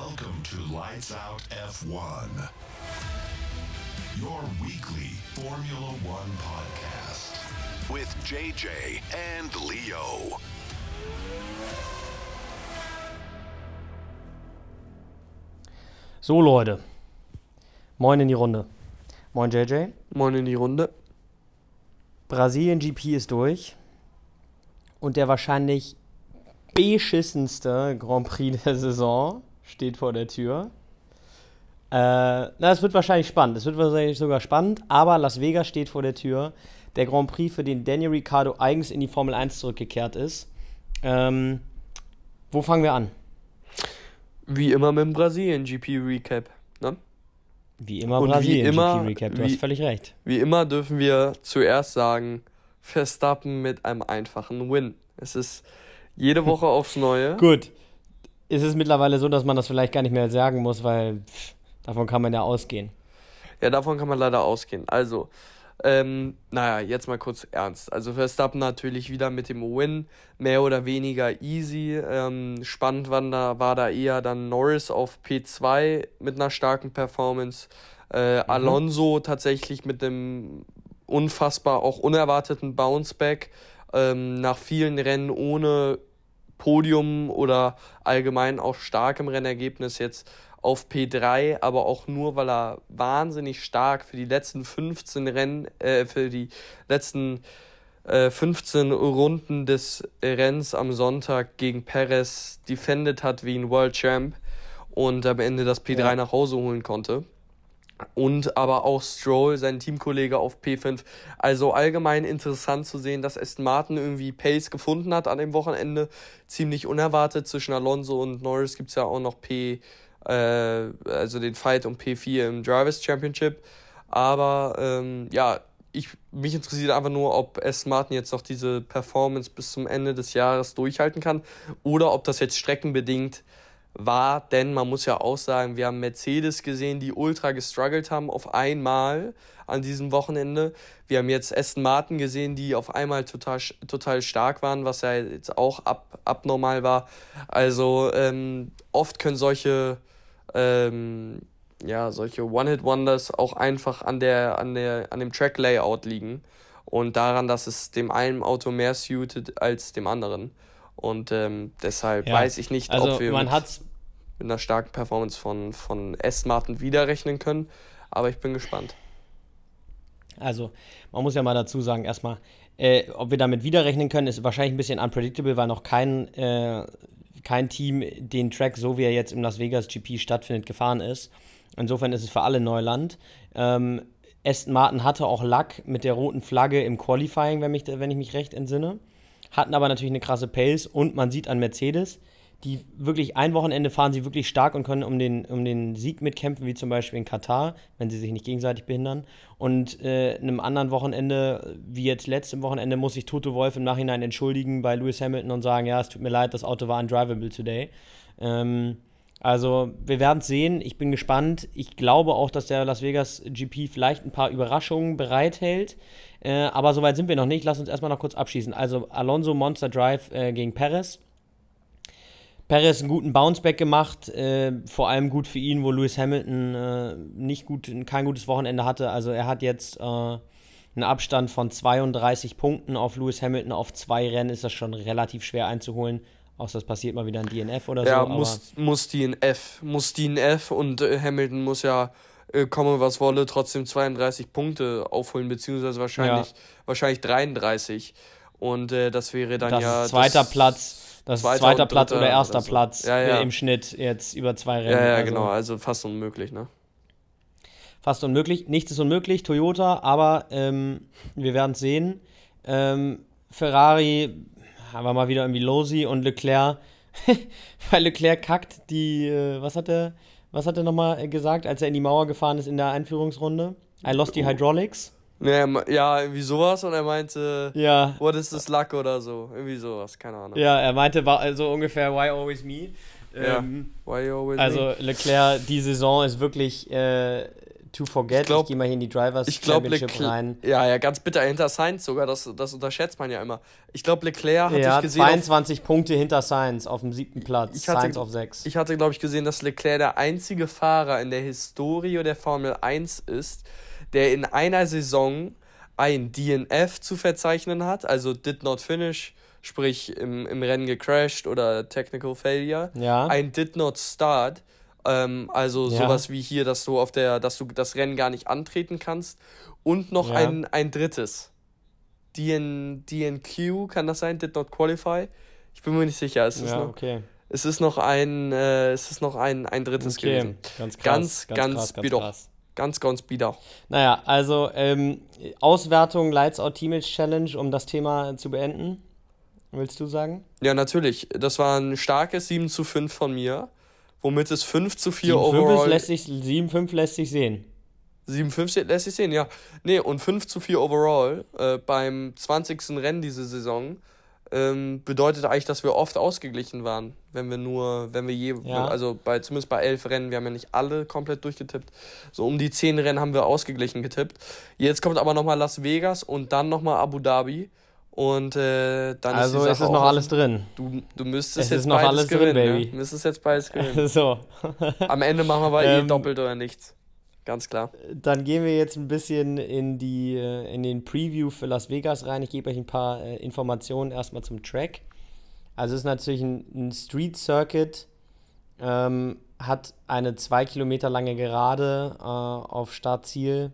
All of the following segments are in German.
Welcome to Lights Out F1, your weekly Formula One podcast with JJ and Leo. So Leute, moin in die Runde. Moin JJ. Moin in die Runde. Brasilien GP ist durch und der wahrscheinlich beschissenste Grand Prix der Saison steht vor der Tür. Äh, na, es wird wahrscheinlich spannend. Es wird wahrscheinlich sogar spannend, aber Las Vegas steht vor der Tür. Der Grand Prix, für den Daniel Ricciardo eigens in die Formel 1 zurückgekehrt ist. Ähm, wo fangen wir an? Wie immer mit dem Brasilien GP Recap. Ne? Wie immer Und wie Brasilien immer- GP Recap. Du wie- hast völlig recht. Wie immer dürfen wir zuerst sagen, Verstappen mit einem einfachen Win. Es ist jede Woche aufs Neue. Gut. Ist es mittlerweile so, dass man das vielleicht gar nicht mehr sagen muss, weil pff, davon kann man ja ausgehen. Ja, davon kann man leider ausgehen. Also, ähm, naja, jetzt mal kurz ernst. Also Verstappen natürlich wieder mit dem Win, mehr oder weniger easy. Ähm, spannend war da, war da eher dann Norris auf P2 mit einer starken Performance. Äh, Alonso tatsächlich mit einem unfassbar auch unerwarteten Bounceback ähm, nach vielen Rennen ohne Podium oder allgemein auch starkem Rennergebnis jetzt auf P3, aber auch nur, weil er wahnsinnig stark für die letzten 15 Rennen, äh, für die letzten äh, 15 Runden des Rennens am Sonntag gegen Perez defended hat wie ein World Champ und am Ende das P3 Ja. nach Hause holen konnte. Und aber auch Stroll, sein Teamkollege auf P5. Also allgemein interessant zu sehen, dass Aston Martin irgendwie Pace gefunden hat an dem Wochenende. Ziemlich unerwartet. Zwischen Alonso und Norris gibt es ja auch noch P, äh, also den Fight um P4 im Drivers Championship. Aber ähm, ja, ich, mich interessiert einfach nur, ob Aston Martin jetzt noch diese Performance bis zum Ende des Jahres durchhalten kann oder ob das jetzt streckenbedingt war, denn man muss ja auch sagen, wir haben Mercedes gesehen, die ultra gestruggelt haben auf einmal an diesem Wochenende. Wir haben jetzt Aston Martin gesehen, die auf einmal total, total stark waren, was ja jetzt auch ab, abnormal war. Also ähm, oft können solche, ähm, ja, solche One-Hit-Wonders auch einfach an, der, an, der, an dem Track-Layout liegen und daran, dass es dem einen Auto mehr suited als dem anderen. Und ähm, deshalb Ja, weiß ich nicht, Also ob wir man mit, hat's mit einer starken Performance von, von Aston Martin wieder rechnen können. Aber ich bin gespannt. Also, man muss ja mal dazu sagen, erstmal, äh, ob wir damit wiederrechnen können, ist wahrscheinlich ein bisschen unpredictable, weil noch kein, äh, kein Team den Track, so wie er jetzt im Las Vegas GP stattfindet, gefahren ist. Insofern ist es für alle Neuland. Ähm, Aston Martin hatte auch Lack mit der roten Flagge im Qualifying, wenn, mich, wenn ich mich recht entsinne. Hatten aber natürlich eine krasse Pace und man sieht an Mercedes, die wirklich ein Wochenende fahren sie wirklich stark und können um den, um den Sieg mitkämpfen, wie zum Beispiel in Katar, wenn sie sich nicht gegenseitig behindern. Und äh, einem anderen Wochenende, wie jetzt letztem Wochenende, muss sich Toto Wolf im Nachhinein entschuldigen bei Lewis Hamilton und sagen, ja, es tut mir leid, das Auto war undrivable today. Ähm, also, wir werden es sehen. Ich bin gespannt. Ich glaube auch, dass der Las Vegas GP vielleicht ein paar Überraschungen bereithält. Äh, aber soweit sind wir noch nicht. Lass uns erstmal noch kurz abschießen. Also, Alonso Monster Drive äh, gegen Perez. Perez einen guten Bounceback gemacht, äh, vor allem gut für ihn, wo Lewis Hamilton äh, nicht gut, kein gutes Wochenende hatte. Also er hat jetzt äh, einen Abstand von 32 Punkten auf Lewis Hamilton auf zwei Rennen ist das schon relativ schwer einzuholen. Außer es passiert mal wieder ein DNF oder Ja, so. aber- muss, muss die in F. Muss die in F und Hamilton muss ja, äh, komme was wolle, trotzdem 32 Punkte aufholen, beziehungsweise wahrscheinlich, wahrscheinlich 33. Und äh, das wäre dann das ja. zweiter Platz, das ist zweiter zweiter Platz oder erster oder so. Platz Ja, ja. Im Schnitt jetzt über zwei Rennen. Ja, ja, Also genau. Also fast unmöglich, ne? Fast unmöglich. Nichts ist unmöglich, Toyota, aber ähm, wir werden es sehen. Ähm, Ferrari haben wir mal wieder irgendwie Losi und Leclerc, weil Leclerc kackt die, äh, was hat er, was hat er nochmal gesagt, als er in die Mauer gefahren ist in der Einführungsrunde? I lost the hydraulics. Ja, me- ja, irgendwie sowas und er meinte, Ja, what is this luck oder so. Irgendwie sowas, keine Ahnung. ja, er meinte also ungefähr why always me. Ja. Ähm, Why always me? Also Leclerc, die Saison ist wirklich äh, to forget, ich, glaub, ich gehe mal hier in die Drivers ich glaub, Championship Leclerc, rein. Ja, ja, ganz bitter hinter Sainz sogar, das, das unterschätzt man ja immer. Ich glaube, Leclerc hat ja, ich gesehen. 22 auf, Punkte hinter Sainz auf dem siebten Platz, hatte, Sainz auf 6. Ich hatte, glaube ich, gesehen, dass Leclerc der einzige Fahrer in der Historie der Formel 1 ist, der in einer Saison ein DNF zu verzeichnen hat, also Did Not Finish, sprich im, im Rennen gecrashed oder Technical Failure. Ja. Ein Did Not Start, ähm, also ja. sowas wie hier, dass du auf der, dass du das Rennen gar nicht antreten kannst. Und noch ja. ein, ein drittes. DN, DNQ, kann das sein? Did Not Qualify? Ich bin mir nicht sicher. Es ist ja, noch, okay. Es ist noch ein, äh, es ist noch ein, ein drittes okay. gewesen. Ganz krass. Ganz, ganz, ganz, ganz krass. Ganz, ganz bieder. Naja, also ähm, Auswertung Lights Out Teammates Challenge, um das Thema zu beenden. Willst du sagen? Ja, natürlich. Das war ein starkes 7 zu 5 von mir, womit es 5 zu 4 7, overall... Lässt sich, 7 5 lässt sich sehen. 7 5 lässt sich sehen, ja. Nee, und 5 zu 4 overall äh, beim 20. Rennen diese Saison ähm, bedeutet eigentlich, dass wir oft ausgeglichen waren, wenn wir nur, wenn wir je, ja. also bei zumindest bei elf Rennen, wir haben ja nicht alle komplett durchgetippt, so um die zehn Rennen haben wir ausgeglichen getippt. Jetzt kommt aber nochmal Las Vegas und dann nochmal Abu Dhabi. Und äh, dann also ist, ist es noch alles drin. Du, du müsstest es jetzt noch beides alles gewinnen. Drin, Baby. Ja? Du müsstest jetzt beides gewinnen. so. Am Ende machen wir aber eh ähm, doppelt oder nichts. Ganz klar. Dann gehen wir jetzt ein bisschen in, die, äh, in den Preview für Las Vegas rein. Ich gebe euch ein paar äh, Informationen erstmal zum Track. Also es ist natürlich ein, ein Street Circuit, ähm, hat eine zwei Kilometer lange Gerade äh, auf Startziel.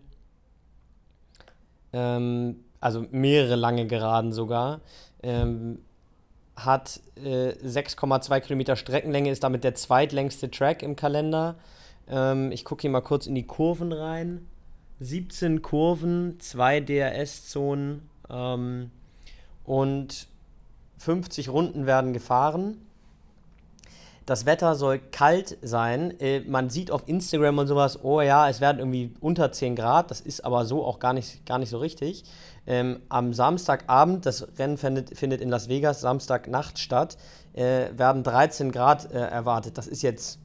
Ähm, also mehrere lange Geraden sogar. Ähm, hat äh, 6,2 Kilometer Streckenlänge, ist damit der zweitlängste Track im Kalender. Ähm, ich gucke hier mal kurz in die Kurven rein. 17 Kurven, 2 DRS-Zonen ähm, und 50 Runden werden gefahren. Das Wetter soll kalt sein. Äh, man sieht auf Instagram und sowas, oh ja, es werden irgendwie unter 10 Grad. Das ist aber so auch gar nicht, gar nicht so richtig. Ähm, am Samstagabend, das Rennen findet, findet in Las Vegas Samstagnacht statt, äh, werden 13 Grad äh, erwartet. Das ist jetzt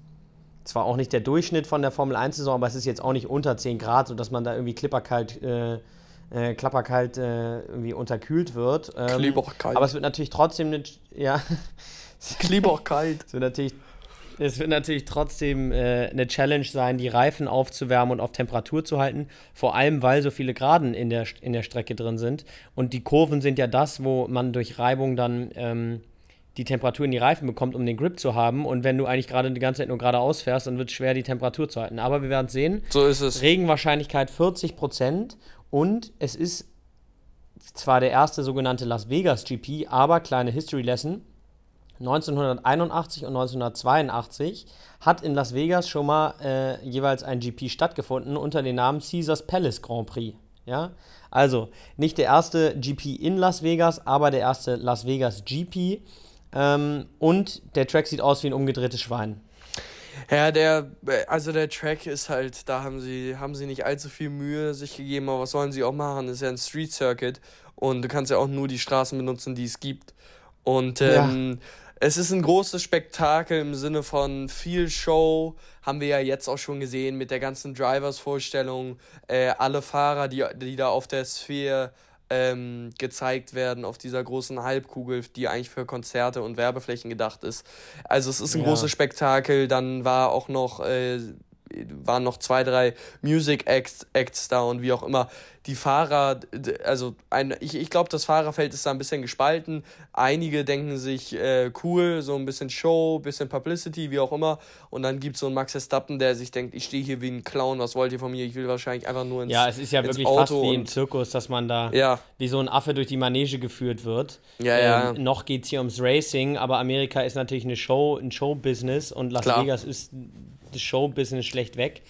zwar auch nicht der Durchschnitt von der Formel 1-Saison, aber es ist jetzt auch nicht unter 10 Grad, sodass man da irgendwie klipperkalt, äh, äh, klapperkalt äh, irgendwie unterkühlt wird. Ähm. Aber es wird natürlich trotzdem eine, ja. Klipperkalt. es wird natürlich es wird natürlich trotzdem äh, eine Challenge sein, die Reifen aufzuwärmen und auf Temperatur zu halten. Vor allem, weil so viele Graden in der, in der Strecke drin sind. Und die Kurven sind ja das, wo man durch Reibung dann ähm, die Temperatur in die Reifen bekommt, um den Grip zu haben. Und wenn du eigentlich gerade die ganze Zeit nur geradeaus fährst, dann wird es schwer, die Temperatur zu halten. Aber wir werden sehen. So ist es. Regenwahrscheinlichkeit 40 Prozent. Und es ist zwar der erste sogenannte Las Vegas GP, aber kleine History Lesson. 1981 und 1982 hat in Las Vegas schon mal äh, jeweils ein GP stattgefunden unter dem Namen Caesars Palace Grand Prix. Ja? Also nicht der erste GP in Las Vegas, aber der erste Las Vegas GP. Ähm, und der Track sieht aus wie ein umgedrehtes Schwein. Ja, der, also der Track ist halt, da haben sie, haben sie nicht allzu viel Mühe sich gegeben, aber was sollen sie auch machen? Das ist ja ein Street Circuit und du kannst ja auch nur die Straßen benutzen, die es gibt. Und ähm, ja. Es ist ein großes Spektakel im Sinne von viel Show. Haben wir ja jetzt auch schon gesehen mit der ganzen Drivers-Vorstellung. Äh, alle Fahrer, die, die da auf der Sphäre ähm, gezeigt werden auf dieser großen Halbkugel, die eigentlich für Konzerte und Werbeflächen gedacht ist. Also es ist ein ja. großes Spektakel. Dann war auch noch äh, waren noch zwei, drei Music Acts, Acts da und wie auch immer. Die Fahrer, also ein, ich, ich glaube, das Fahrerfeld ist da ein bisschen gespalten. Einige denken sich, äh, cool, so ein bisschen Show, bisschen Publicity, wie auch immer. Und dann gibt es so einen Max Verstappen, der sich denkt, ich stehe hier wie ein Clown, was wollt ihr von mir? Ich will wahrscheinlich einfach nur ins Ja, es ist ja wirklich Auto fast wie im Zirkus, dass man da ja. wie so ein Affe durch die Manege geführt wird. Ja, ähm, ja. Noch geht es hier ums Racing, aber Amerika ist natürlich eine Show, ein Showbusiness und Las Klar. Vegas ist das Showbusiness schlecht weg.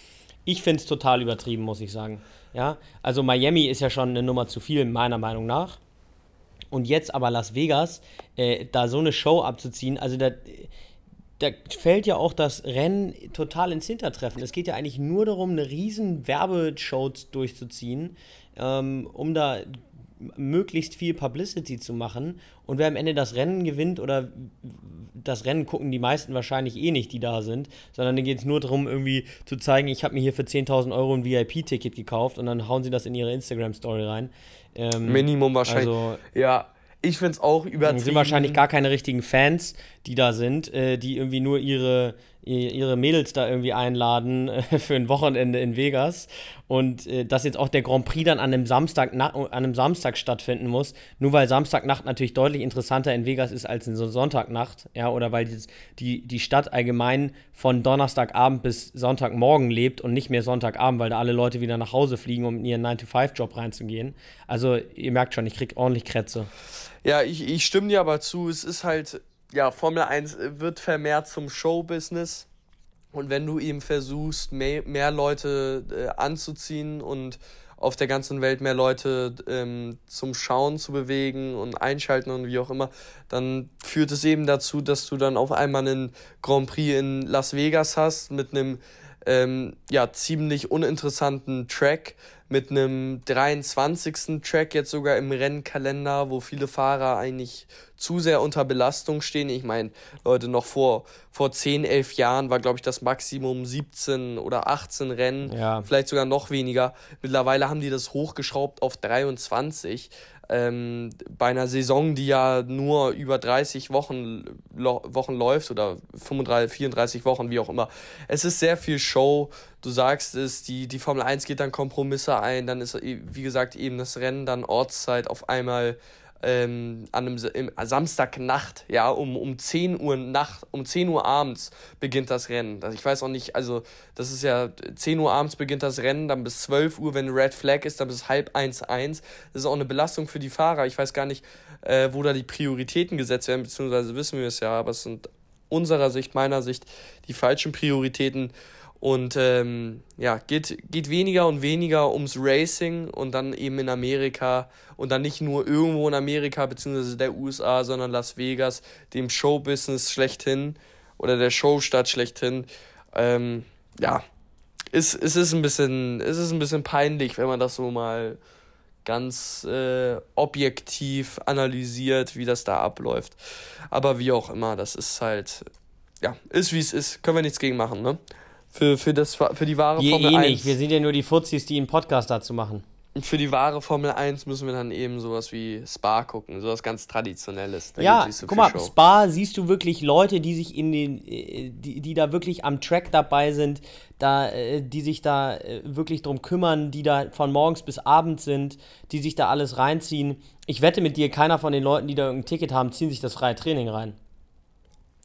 Ich finde es total übertrieben, muss ich sagen. Ja, also Miami ist ja schon eine Nummer zu viel, meiner Meinung nach. Und jetzt aber Las Vegas, äh, da so eine Show abzuziehen, also da, da fällt ja auch das Rennen total ins Hintertreffen. Es geht ja eigentlich nur darum, eine riesen Werbeshow durchzuziehen, ähm, um da möglichst viel Publicity zu machen. Und wer am Ende das Rennen gewinnt oder das Rennen gucken die meisten wahrscheinlich eh nicht, die da sind, sondern denen geht es nur darum, irgendwie zu zeigen, ich habe mir hier für 10.000 Euro ein VIP-Ticket gekauft und dann hauen sie das in ihre Instagram-Story rein. Ähm, Minimum wahrscheinlich. Also, ja, ich finde es auch übertrieben. sind wahrscheinlich gar keine richtigen Fans, die da sind, äh, die irgendwie nur ihre, ihre Mädels da irgendwie einladen äh, für ein Wochenende in Vegas. Und äh, dass jetzt auch der Grand Prix dann an einem, Samstag, an einem Samstag stattfinden muss, nur weil Samstagnacht natürlich deutlich interessanter in Vegas ist als in so Sonntagnacht, ja, oder weil die, die, Stadt allgemein von Donnerstagabend bis Sonntagmorgen lebt und nicht mehr Sonntagabend, weil da alle Leute wieder nach Hause fliegen, um in ihren 9-to-5-Job reinzugehen. Also ihr merkt schon, ich krieg ordentlich Krätze. Ja, ich, ich stimme dir aber zu. Es ist halt, ja, Formel 1 wird vermehrt zum Showbusiness. Und wenn du eben versuchst, mehr, mehr Leute äh, anzuziehen und auf der ganzen Welt mehr Leute ähm, zum Schauen zu bewegen und einschalten und wie auch immer, dann führt es eben dazu, dass du dann auf einmal einen Grand Prix in Las Vegas hast mit einem ähm, ja, ziemlich uninteressanten Track, mit einem 23. Track jetzt sogar im Rennkalender, wo viele Fahrer eigentlich zu sehr unter Belastung stehen. Ich meine, Leute, noch vor, vor 10, 11 Jahren war, glaube ich, das Maximum 17 oder 18 Rennen, ja. vielleicht sogar noch weniger. Mittlerweile haben die das hochgeschraubt auf 23 ähm, bei einer Saison, die ja nur über 30 Wochen, Wochen läuft oder 35, 34 Wochen, wie auch immer. Es ist sehr viel Show. Du sagst es, die, die Formel 1 geht dann Kompromisse ein, dann ist, wie gesagt, eben das Rennen, dann Ortszeit auf einmal ähm, an einem im, Samstagnacht, ja, um, um 10 Uhr Nacht, um 10 Uhr abends beginnt das Rennen. Also ich weiß auch nicht, also das ist ja 10 Uhr abends beginnt das Rennen, dann bis 12 Uhr, wenn Red Flag ist, dann bis halb eins eins. Das ist auch eine Belastung für die Fahrer. Ich weiß gar nicht, äh, wo da die Prioritäten gesetzt werden, beziehungsweise wissen wir es ja, aber es sind unserer Sicht, meiner Sicht, die falschen Prioritäten. Und ähm, ja, geht, geht weniger und weniger ums Racing und dann eben in Amerika und dann nicht nur irgendwo in Amerika bzw. der USA, sondern Las Vegas, dem Showbusiness schlechthin oder der Showstadt schlechthin. Ähm, ja, es, es, ist ein bisschen, es ist ein bisschen peinlich, wenn man das so mal ganz äh, objektiv analysiert, wie das da abläuft. Aber wie auch immer, das ist halt, ja, ist wie es ist. Können wir nichts gegen machen, ne? Für, für, das, für die wahre wir Formel eh 1. Nicht. Wir sind ja nur die Fuzis, die einen Podcast dazu machen. Für die wahre Formel 1 müssen wir dann eben sowas wie Spa gucken, sowas ganz Traditionelles. Da ja, guck mal, Show. Spa siehst du wirklich Leute, die sich in den, äh, die, die da wirklich am Track dabei sind, da, äh, die sich da äh, wirklich drum kümmern, die da von morgens bis abends sind, die sich da alles reinziehen. Ich wette mit dir, keiner von den Leuten, die da irgendein Ticket haben, ziehen sich das freie Training rein.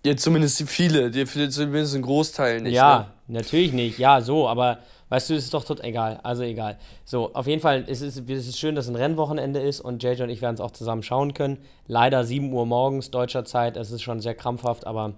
Ja, zumindest viele, zumindest ein Großteil nicht. Ja, ne? natürlich nicht. Ja, so, aber weißt du, es ist doch tot egal. Also egal. So, auf jeden Fall ist es, es ist schön, dass ein Rennwochenende ist und JJ und ich werden es auch zusammen schauen können. Leider 7 Uhr morgens deutscher Zeit. Es ist schon sehr krampfhaft, aber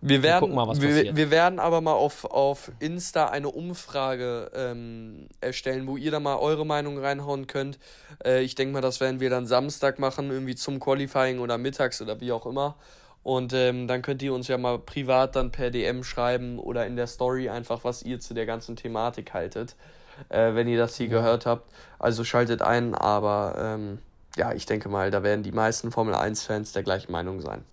wir werden, wir, mal, wir, wir, werden aber mal auf, auf Insta eine Umfrage ähm, erstellen, wo ihr da mal eure Meinung reinhauen könnt. Äh, ich denke mal, das werden wir dann Samstag machen, irgendwie zum Qualifying oder mittags oder wie auch immer. Und ähm, dann könnt ihr uns ja mal privat dann per DM schreiben oder in der Story einfach, was ihr zu der ganzen Thematik haltet, äh, wenn ihr das hier ja. gehört habt. Also schaltet ein, aber ähm, ja, ich denke mal, da werden die meisten Formel 1-Fans der gleichen Meinung sein.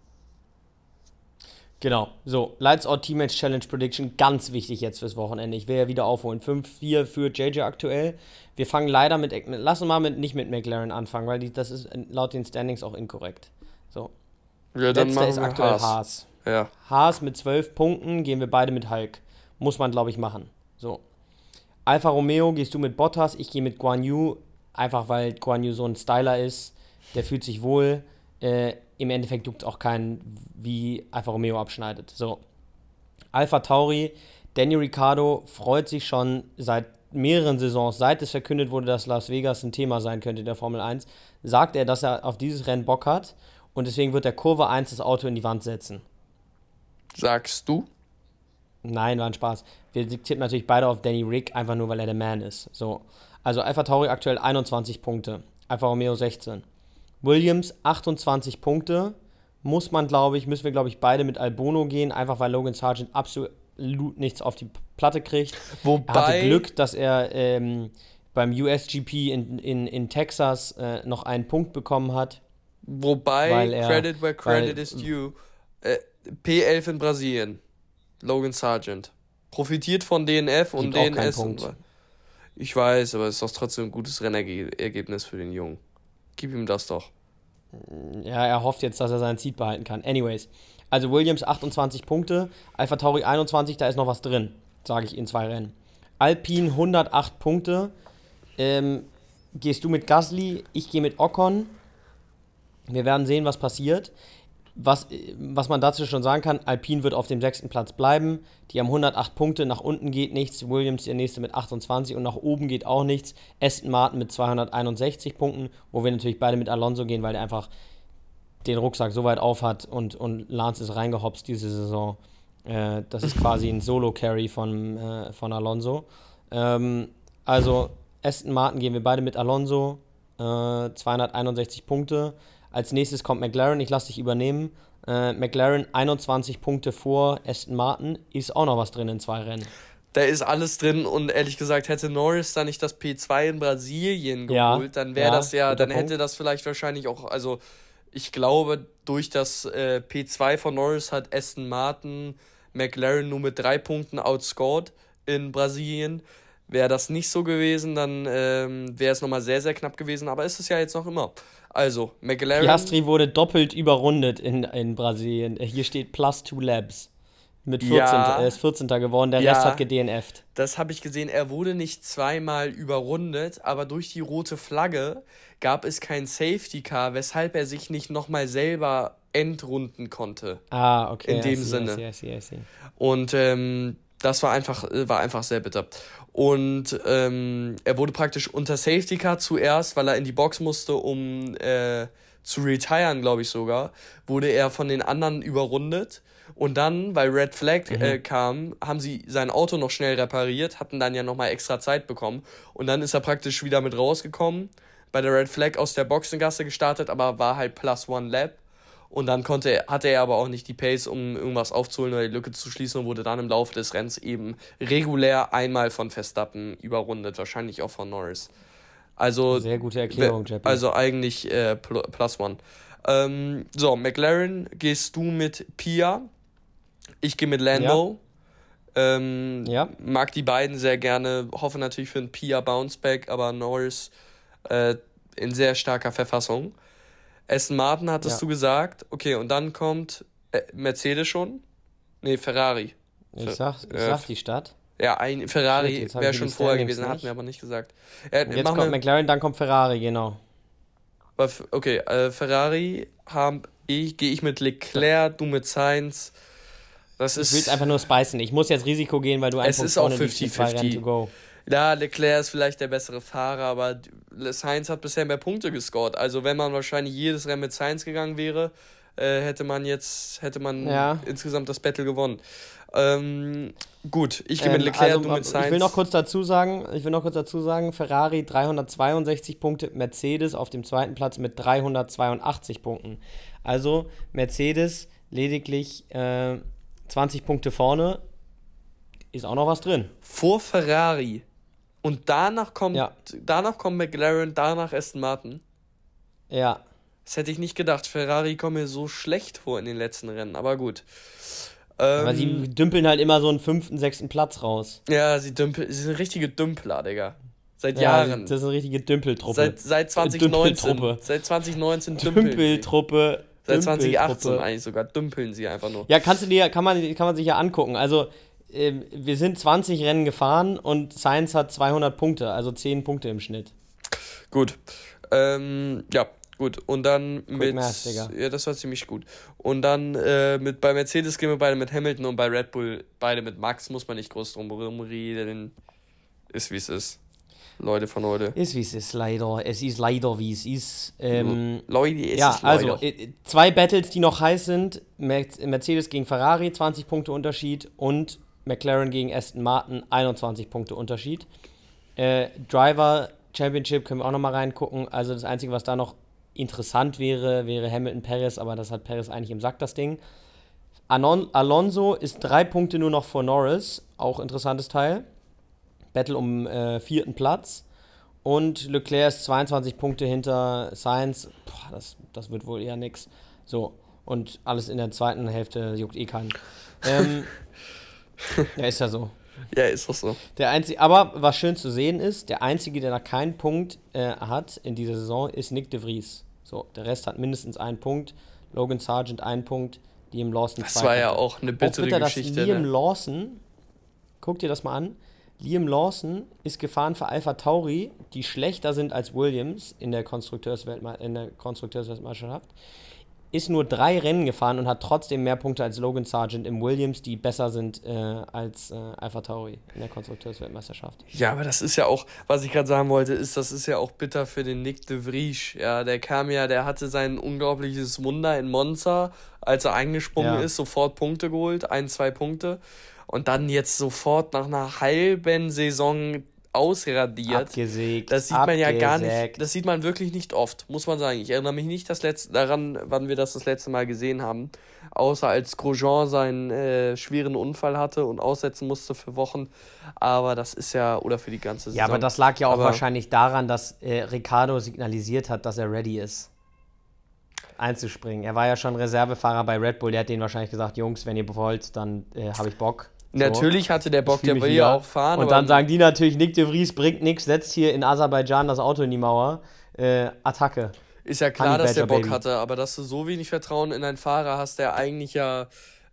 Genau, so, Lights Out Teammates Challenge Prediction, ganz wichtig jetzt fürs Wochenende. Ich will ja wieder aufholen. 5-4 für JJ aktuell. Wir fangen leider mit, lass uns mal mit, nicht mit McLaren anfangen, weil die, das ist laut den Standings auch inkorrekt. So, ja, dann Letzter ist aktuell Haas. Haas. Ja. Haas mit 12 Punkten, gehen wir beide mit Hulk. Muss man, glaube ich, machen. So. Alfa Romeo gehst du mit Bottas, ich gehe mit Guan Yu, einfach weil Guan Yu so ein Styler ist. Der fühlt sich wohl. Äh, Im Endeffekt juckt auch keinen, wie Alfa Romeo abschneidet. So. Alpha Tauri, Daniel Ricciardo freut sich schon seit mehreren Saisons, seit es verkündet wurde, dass Las Vegas ein Thema sein könnte in der Formel 1, sagt er, dass er auf dieses Rennen Bock hat und deswegen wird der Kurve 1 das Auto in die Wand setzen. Sagst du? Nein, war ein Spaß. Wir diktieren natürlich beide auf Danny Rick, einfach nur, weil er der Man ist. So. Also Alpha Tauri aktuell 21 Punkte. Alfa Romeo 16. Williams 28 Punkte. Muss man, glaube ich, müssen wir, glaube ich, beide mit Albono gehen, einfach weil Logan Sargent absolut nichts auf die Platte kriegt. Wobei. Er hatte Glück, dass er ähm, beim USGP in, in, in Texas äh, noch einen Punkt bekommen hat. Wobei, er, Credit where Credit weil, is due. Äh, P11 in Brasilien. Logan Sargent. Profitiert von DNF und DNS. Und, ich weiß, aber es ist doch trotzdem ein gutes Rennergebnis für den Jungen. Gib ihm das doch. Ja, er hofft jetzt, dass er seinen Seed behalten kann. Anyways, also Williams 28 Punkte, Alpha Tauri 21, da ist noch was drin, sage ich in zwei Rennen. Alpine 108 Punkte. Ähm, gehst du mit Gasly, ich gehe mit Ocon. Wir werden sehen, was passiert. Was, was man dazu schon sagen kann, Alpine wird auf dem sechsten Platz bleiben. Die haben 108 Punkte, nach unten geht nichts. Williams der nächste mit 28 und nach oben geht auch nichts. Aston Martin mit 261 Punkten, wo wir natürlich beide mit Alonso gehen, weil der einfach den Rucksack so weit auf hat und, und Lance ist reingehopst diese Saison. Äh, das ist quasi ein Solo-Carry von, äh, von Alonso. Ähm, also Aston Martin gehen wir beide mit Alonso. Äh, 261 Punkte. Als nächstes kommt McLaren, ich lasse dich übernehmen. Äh, McLaren 21 Punkte vor Aston Martin, ist auch noch was drin in zwei Rennen. Da ist alles drin und ehrlich gesagt, hätte Norris da nicht das P2 in Brasilien Ja, geholt, dann wäre ja, das ja, dann hätte Punkt. das vielleicht wahrscheinlich auch, also ich glaube, durch das äh, P2 von Norris hat Aston Martin McLaren nur mit drei Punkten outscored in Brasilien. Wäre das nicht so gewesen, dann ähm, wäre es nochmal sehr, sehr knapp gewesen, aber ist es ja jetzt noch immer. Also, McLaren. Piastri wurde doppelt überrundet in, in Brasilien. Hier steht plus two Labs. Mit 14. Ja. Er ist 14. geworden, der Ja. Rest hat gedNF'd. Das habe ich gesehen. Er wurde nicht zweimal überrundet, aber durch die rote Flagge gab es kein Safety Car, weshalb er sich nicht nochmal selber entrunden konnte. Ah, okay. In I dem see, Sinne. I see, I see, I see. Und ähm, das war einfach, äh, war einfach sehr bitter. Und ähm, er wurde praktisch unter Safety Car zuerst, weil er in die Box musste, um äh, zu retiren, glaube ich sogar, wurde er von den anderen überrundet. Und dann, weil Red Flag äh, kam, haben sie sein Auto noch schnell repariert, hatten dann ja nochmal extra Zeit bekommen. Und dann ist er praktisch wieder mit rausgekommen, bei der Red Flag aus der Boxengasse gestartet, aber war halt plus one lap. Und dann konnte er, hatte er aber auch nicht die Pace, um irgendwas aufzuholen oder die Lücke zu schließen und wurde dann im Laufe des Rennens eben regulär einmal von Verstappen überrundet, wahrscheinlich auch von Norris. Also, Sehr gute Erklärung, Jeppy. also eigentlich äh, pl plus one. Ähm, so, McLaren gehst du mit Pia. Ich gehe mit Lando. Ähm, Ja. Mag die beiden sehr gerne. Hoffe natürlich für ein Pia Bounceback, aber Norris äh, in sehr starker Verfassung. Aston Martin hattest Ja. du gesagt. Okay, und dann kommt äh, Mercedes schon. Nee, Ferrari. Ich sag, ich äh, sag die Stadt. Ja, ein Ferrari wäre schon vorher gewesen, hatten wir aber nicht gesagt. Äh, jetzt kommt wir, McLaren, dann kommt Ferrari, genau. Okay, äh, Ferrari haben ich, gehe ich mit Leclerc, du mit Sainz. Das Ich will es einfach nur spicen. Ich muss jetzt Risiko gehen, weil du Es einfach ist auch 50-50. Ja, Leclerc ist vielleicht der bessere Fahrer, aber Sainz hat bisher mehr Punkte gescored. Also wenn man wahrscheinlich jedes Rennen mit Sainz gegangen wäre, äh, hätte man jetzt, hätte man Ja. insgesamt das Battle gewonnen. Ähm, gut, ich gehe mit Ähm, Leclerc, also, du mit Sainz. Ich will noch kurz dazu sagen, ich will noch kurz dazu sagen, Ferrari 362 Punkte, Mercedes auf dem zweiten Platz mit 382 Punkten. Also Mercedes lediglich äh, 20 Punkte vorne, ist auch noch was drin. Vor Ferrari. Und danach kommt, Ja. danach kommt McLaren, danach Aston Martin. Ja, Das hätte ich nicht gedacht. Ferrari kommt mir so schlecht vor in den letzten Rennen, aber gut. Ähm, aber sie dümpeln halt immer so einen fünften, sechsten Platz raus. ja, sie, dümpel, sie sind richtige Dümpler, Digga. Seit Ja, Jahren. das ist eine richtige Dümpeltruppe. Seit, seit 2019. Dümpeltruppe. Seit 2019 dümpeln. Dümpeltruppe. Seit 2018 Dümpeltruppe. eigentlich sogar dümpeln sie einfach nur. Ja, kannst du dir, kann man, kann man sich ja angucken. Also, wir sind 20 Rennen gefahren und Science hat 200 Punkte, also 10 Punkte im Schnitt. Gut. Ähm, ja, gut. Und dann mit. Math, Digga. Ja, das war ziemlich gut. Und dann äh, mit bei Mercedes gehen wir beide mit Hamilton und bei Red Bull beide mit Max. Muss man nicht groß drum reden. Ist wie es ist. Leute von heute. Ist wie es ist, leider. Es ist leider wie es ist. Ähm, Leute, es ja, ist also leider. äh, zwei Battles, die noch heiß sind: Mer- Mercedes gegen Ferrari, 20 Punkte Unterschied und McLaren gegen Aston Martin, 21 Punkte Unterschied. Äh, Driver Championship können wir auch noch mal reingucken. Also das Einzige, was da noch interessant wäre, wäre Hamilton Perez, aber das hat Perez eigentlich im Sack, das Ding. Anon Alonso ist drei Punkte nur noch vor Norris, auch interessantes Teil. Battle um äh, vierten Platz. Und Leclerc ist 22 Punkte hinter Sainz. Boah, das, das wird wohl eher nix. So. Und alles in der zweiten Hälfte juckt eh keinen. Ähm, ja, ist ja so. Ja, ist doch so. Der einzige, aber was schön zu sehen ist, der einzige, der da keinen Punkt äh, hat in dieser Saison, ist Nick de Vries. So, der Rest hat mindestens einen Punkt. Logan Sargent einen Punkt, Liam Lawson zwei. Das war ja auch eine bittere auch bitter, Geschichte. Liam ne? Lawson, guck dir das mal an, Liam Lawson ist gefahren für Alpha Tauri, die schlechter sind als Williams in der, Konstrukteursweltme in der Konstrukteursweltmeisterschaft. Ist nur drei Rennen gefahren und hat trotzdem mehr Punkte als Logan Sargent im Williams, die besser sind äh, als äh, Alpha Tauri in der Konstrukteursweltmeisterschaft. Ja, aber das ist ja auch, was ich gerade sagen wollte, ist, das ist ja auch bitter für den Nick de Vries. Ja, der kam ja, der hatte sein unglaubliches Wunder in Monza, als er eingesprungen ja. ist, sofort Punkte geholt, ein, zwei Punkte und dann jetzt sofort nach einer halben Saison ausradiert. Abgesägt, das sieht man ja gar nicht. Das sieht man wirklich nicht oft, muss man sagen. Ich erinnere mich nicht das letzte, daran, wann wir das das letzte Mal gesehen haben. Außer als Grosjean seinen äh, schweren Unfall hatte und aussetzen musste für Wochen. Aber das ist ja, oder für die ganze Saison. Ja, aber das lag ja auch aber wahrscheinlich daran, dass äh, Ricardo signalisiert hat, dass er ready ist einzuspringen. Er war ja schon Reservefahrer bei Red Bull. Der hat denen wahrscheinlich gesagt, Jungs, wenn ihr wollt, dann äh, habe ich Bock. So. Natürlich hatte der Bock, der will ja auch fahren. Und dann sagen die natürlich, Nick de Vries bringt nichts, setzt hier in Aserbaidschan das Auto in die Mauer. Äh, Attacke. Ist ja klar, Honey dass der Bock Baby. hatte, aber dass du so wenig Vertrauen in einen Fahrer hast, der eigentlich ja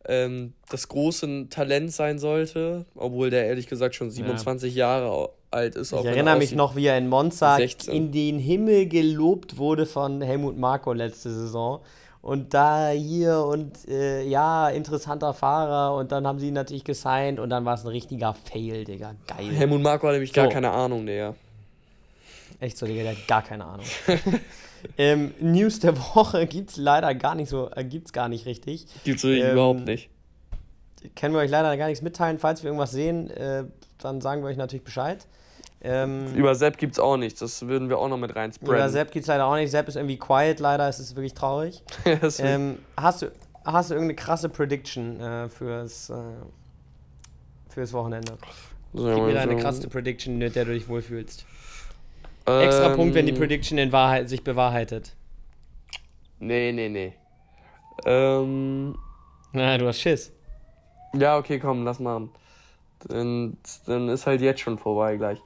ähm, das große Talent sein sollte, obwohl der ehrlich gesagt schon 27 ja. Jahre alt ist. Ich erinnere mich noch, wie er in Monza 16. in den Himmel gelobt wurde von Helmut Marko letzte Saison und da hier und äh, ja, interessanter Fahrer und dann haben sie ihn natürlich gesigned und dann war es ein richtiger Fail, Digga. Geil. Helmut Marko hat nämlich so. gar keine Ahnung, Digga. Echt so, Digga, der hat gar keine Ahnung. ähm, News der Woche gibt's leider gar nicht so, äh, gibt's gar nicht richtig. Gibt's ähm, überhaupt nicht. Können wir euch leider gar nichts mitteilen. Falls wir irgendwas sehen, äh, dann sagen wir euch natürlich Bescheid. Ähm, Über Sepp gibt es auch nichts, das würden wir auch noch mit rein spreaden. Über Sepp gibt es leider auch nicht. Sepp ist irgendwie quiet, leider, es ist wirklich traurig. ähm, hast, du, hast du irgendeine krasse Prediction äh, fürs, äh, fürs Wochenende? So, Gib mir deine so. krasse Prediction, mit der du dich wohlfühlst. Ähm, Extra Punkt, wenn die Prediction in Wahrheit sich bewahrheitet. Nee, nee, nee. Ähm. Na, du hast Schiss. Ja, okay, komm, lass mal. Dann, dann ist halt jetzt schon vorbei gleich.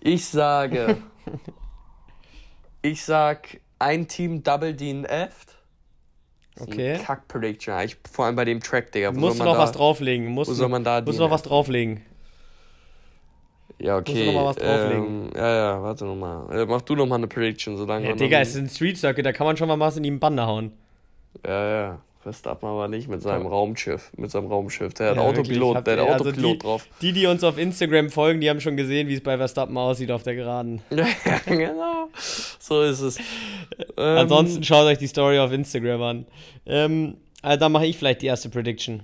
Ich sage, ich sag ein Team Double DNF. Okay. Kack Prediction. Ich, vor allem bei dem Track, Digga. Wo musst du noch da, was drauflegen. Musst wo soll man da Musst du noch was drauflegen. Ja, okay. Musst du noch mal was drauflegen. Ähm, ja, ja, warte nochmal. Äh, mach du nochmal eine Prediction, solange. Ja, Digga, es ist ein Street Circuit, da kann man schon mal was in die Bande hauen. Ja, ja. Verstappen aber nicht mit seinem Raumschiff, mit seinem Raumschiff. Der hat ja, Autopilot, hab, der hat also Autopilot die, drauf. Die, die uns auf Instagram folgen, die haben schon gesehen, wie es bei Verstappen aussieht auf der Geraden. ja, genau. So ist es. Ähm, Ansonsten schaut euch die Story auf Instagram an. Ähm, also dann mache ich vielleicht die erste Prediction.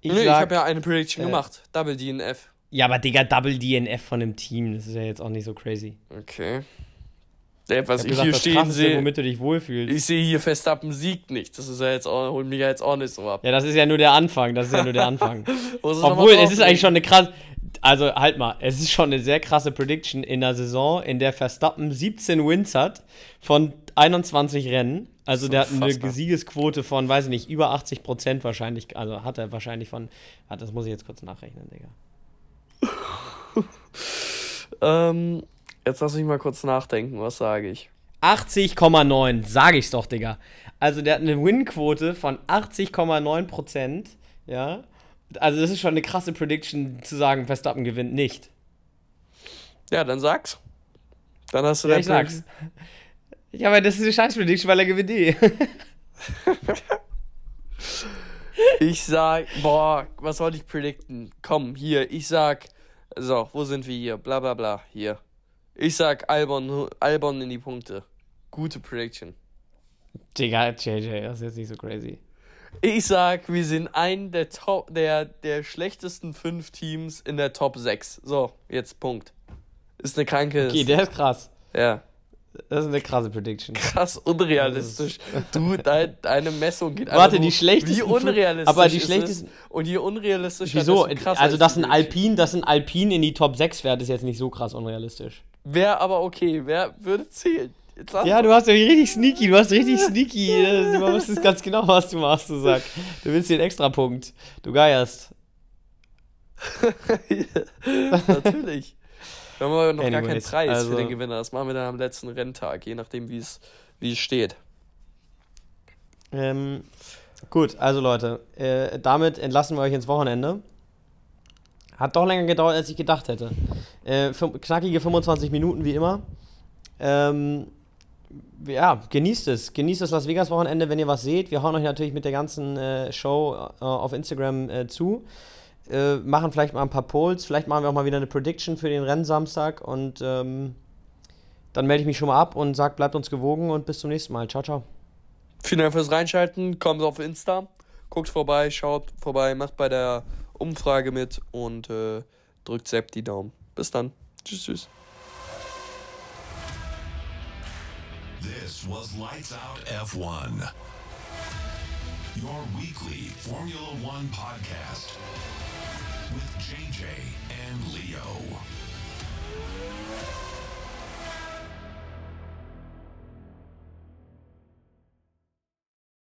Ich, nee, ich habe ja eine Prediction äh, gemacht. Double DNF. Ja, aber Digga, Double DNF von einem Team, das ist ja jetzt auch nicht so crazy. Okay. Was ich, ich hier stehen sehe, womit du dich wohlfühlst. Ich sehe hier Verstappen siegt nicht. Das ist ja jetzt auch, holt mich ja jetzt auch nicht so ab. Ja, das ist ja nur der Anfang. Das ist ja nur der Anfang. Obwohl, es ist eigentlich schon eine krasse. Also halt mal, es ist schon eine sehr krasse Prediction in der Saison, in der Verstappen 17 Wins hat von 21 Rennen. Also der hat eine Siegesquote von, weiß ich nicht, über 80 Prozent wahrscheinlich. Also hat er wahrscheinlich von. Das muss ich jetzt kurz nachrechnen, Digga. ähm, Jetzt lass mich mal kurz nachdenken, was sage ich? 80,9, sage ich's doch, Digga. Also der hat eine Win-Quote von 80,9% ja. Also das ist schon eine krasse Prediction zu sagen, Verstappen gewinnt nicht. Ja, dann sag's. Dann hast du ja, ich sag's. Ja, aber das ist eine scheiß Prediction, weil er gewinnt eh. ich sag, boah, was soll ich predikten? Komm, hier, ich sag, so, wo sind wir hier? Bla bla bla, hier. Ich sag Albon, Albon in die Punkte. Gute Prediction. Digga, JJ, das ist jetzt nicht so crazy. Ich sag, wir sind ein der Top, der, der schlechtesten fünf Teams in der Top 6. So, jetzt Punkt. Ist eine kranke. Okay, der ist krass. Ja. Das ist eine krasse Prediction. Krass unrealistisch. Du, dein, deine Messung geht einfach. Warte, die schlechtesten. Wie unrealistisch. Aber die schlechtesten. Und je unrealistisch. Wieso? Also, dass ein Alpin, dass ein Alpin in die Top 6 fährt, ist jetzt nicht so krass unrealistisch. Wäre aber okay, wer würde zählen. Ja, du hast ja richtig sneaky, du hast richtig sneaky. Du wusstest ganz genau, was du machst, du Sack. Du willst den Extrapunkt. Du geierst. Natürlich. Wir haben aber noch Anyways, gar keinen Preis also- für den Gewinner. Das machen wir dann am letzten Renntag, je nachdem, wie es wie es steht. Ähm, gut, also Leute, äh, damit entlassen wir euch ins Wochenende. Hat doch länger gedauert, als ich gedacht hätte. Äh, knackige 25 Minuten wie immer. Ähm, ja, genießt es. Genießt das Las Vegas Wochenende, wenn ihr was seht. Wir hauen euch natürlich mit der ganzen äh, Show äh, auf Instagram äh, zu. Äh, machen vielleicht mal ein paar Polls. Vielleicht machen wir auch mal wieder eine Prediction für den Rennsamstag. Und ähm, dann melde ich mich schon mal ab und sag, bleibt uns gewogen und bis zum nächsten Mal. Ciao, ciao. Vielen Dank fürs Reinschalten. Kommt auf Insta, guckt vorbei, schaut vorbei, macht bei der Umfrage mit und äh, drückt Sepp die Daumen. Bis dann. Tschüss, tschüss. This was Lights Out F1. Your weekly Formula One podcast with JJ and Leo.